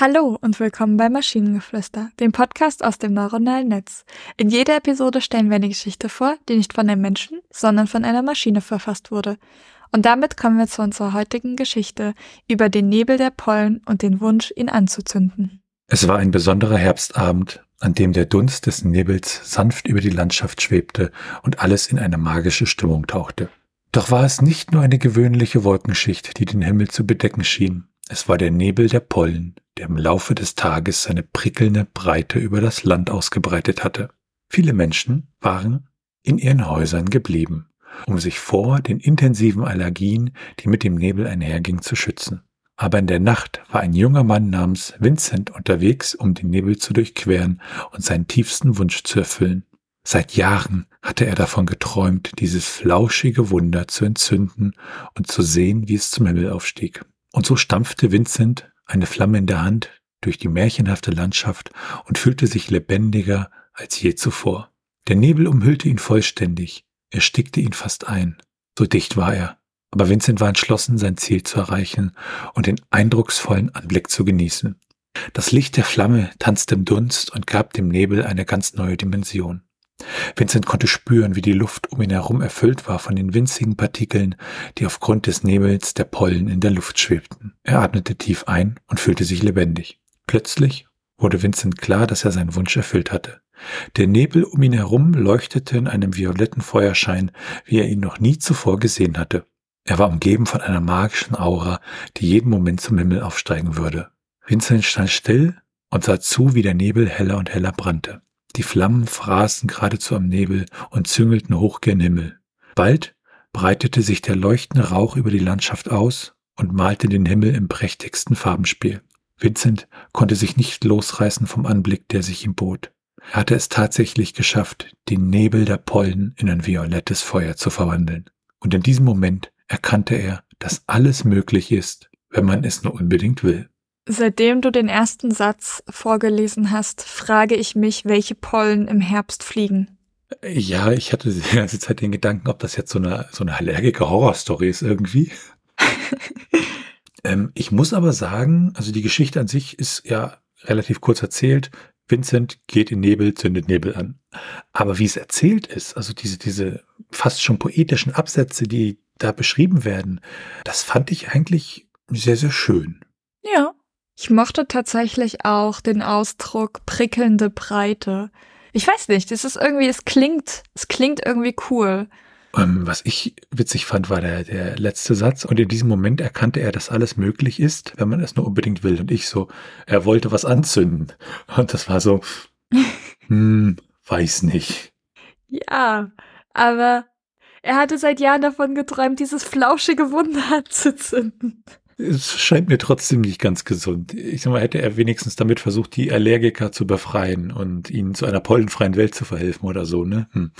Hallo und willkommen bei Maschinengeflüster, dem Podcast aus dem neuronalen Netz. In jeder Episode stellen wir eine Geschichte vor, die nicht von einem Menschen, sondern von einer Maschine verfasst wurde. Und damit kommen wir zu unserer heutigen Geschichte über den Nebel der Pollen und den Wunsch, ihn anzuzünden. Es war ein besonderer Herbstabend, an dem der Dunst des Nebels sanft über die Landschaft schwebte und alles in eine magische Stimmung tauchte. Doch war es nicht nur eine gewöhnliche Wolkenschicht, die den Himmel zu bedecken schien. Es war der Nebel der Pollen, der im Laufe des Tages seine prickelnde Breite über das Land ausgebreitet hatte. Viele Menschen waren in ihren Häusern geblieben, um sich vor den intensiven Allergien, die mit dem Nebel einhergingen, zu schützen. Aber in der Nacht war ein junger Mann namens Vincent unterwegs, um den Nebel zu durchqueren und seinen tiefsten Wunsch zu erfüllen. Seit Jahren hatte er davon geträumt, dieses flauschige Wunder zu entzünden und zu sehen, wie es zum Himmel aufstieg. Und so stampfte Vincent, eine Flamme in der Hand, durch die märchenhafte Landschaft und fühlte sich lebendiger als je zuvor. Der Nebel umhüllte ihn vollständig, erstickte ihn fast ein. So dicht war er. Aber Vincent war entschlossen, sein Ziel zu erreichen und den eindrucksvollen Anblick zu genießen. Das Licht der Flamme tanzte im Dunst und gab dem Nebel eine ganz neue Dimension. Vincent konnte spüren, wie die Luft um ihn herum erfüllt war von den winzigen Partikeln, die aufgrund des Nebels der Pollen in der Luft schwebten. Er atmete tief ein und fühlte sich lebendig. Plötzlich wurde Vincent klar, dass er seinen Wunsch erfüllt hatte. Der Nebel um ihn herum leuchtete in einem violetten Feuerschein, wie er ihn noch nie zuvor gesehen hatte. Er war umgeben von einer magischen Aura, die jeden Moment zum Himmel aufsteigen würde. Vincent stand still und sah zu, wie der Nebel heller und heller brannte. Die Flammen fraßen geradezu am Nebel und züngelten hoch gen Himmel. Bald breitete sich der leuchtende Rauch über die Landschaft aus und malte den Himmel im prächtigsten Farbenspiel. Vincent konnte sich nicht losreißen vom Anblick, der sich ihm bot. Er hatte es tatsächlich geschafft, den Nebel der Pollen in ein violettes Feuer zu verwandeln. Und in diesem Moment erkannte er, dass alles möglich ist, wenn man es nur unbedingt will. Seitdem du den ersten Satz vorgelesen hast, frage ich mich, welche Pollen im Herbst fliegen. Ja, ich hatte die ganze Zeit den Gedanken, ob das jetzt so eine, so eine Allergiker-Horror-Story ist irgendwie. ähm, ich muss aber sagen, also die Geschichte an sich ist ja relativ kurz erzählt. Vincent geht in Nebel, zündet Nebel an. Aber wie es erzählt ist, also diese, diese fast schon poetischen Absätze, die da beschrieben werden, das fand ich eigentlich sehr, sehr schön. Ja, ich mochte tatsächlich auch den Ausdruck prickelnde Breite. Ich weiß nicht, es ist irgendwie, es klingt, es klingt irgendwie cool. Ähm, was ich witzig fand, war der, der letzte Satz. Und in diesem Moment erkannte er, dass alles möglich ist, wenn man es nur unbedingt will. Und ich so, er wollte was anzünden. Und das war so, hm, weiß nicht. Ja, aber er hatte seit Jahren davon geträumt, dieses flauschige Wunder anzuzünden es scheint mir trotzdem nicht ganz gesund. Ich sag mal, hätte er wenigstens damit versucht, die Allergiker zu befreien und ihnen zu einer pollenfreien Welt zu verhelfen oder so, ne? Hm.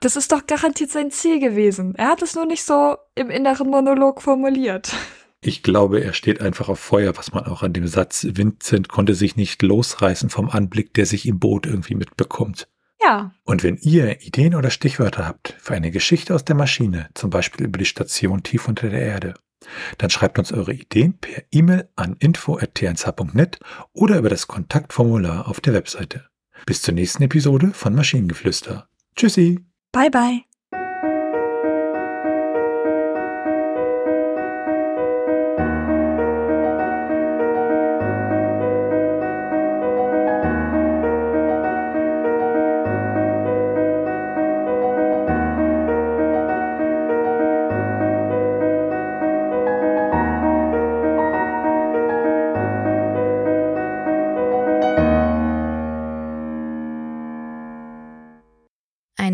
Das ist doch garantiert sein Ziel gewesen. Er hat es nur nicht so im inneren Monolog formuliert. Ich glaube, er steht einfach auf Feuer, was man auch an dem Satz Vincent konnte sich nicht losreißen vom Anblick, der sich im Boot irgendwie mitbekommt. Ja. Und wenn ihr Ideen oder Stichwörter habt für eine Geschichte aus der Maschine, zum Beispiel über die Station tief unter der Erde, dann schreibt uns eure Ideen per E-Mail an info.tnsh.net oder über das Kontaktformular auf der Webseite. Bis zur nächsten Episode von Maschinengeflüster. Tschüssi. Bye bye.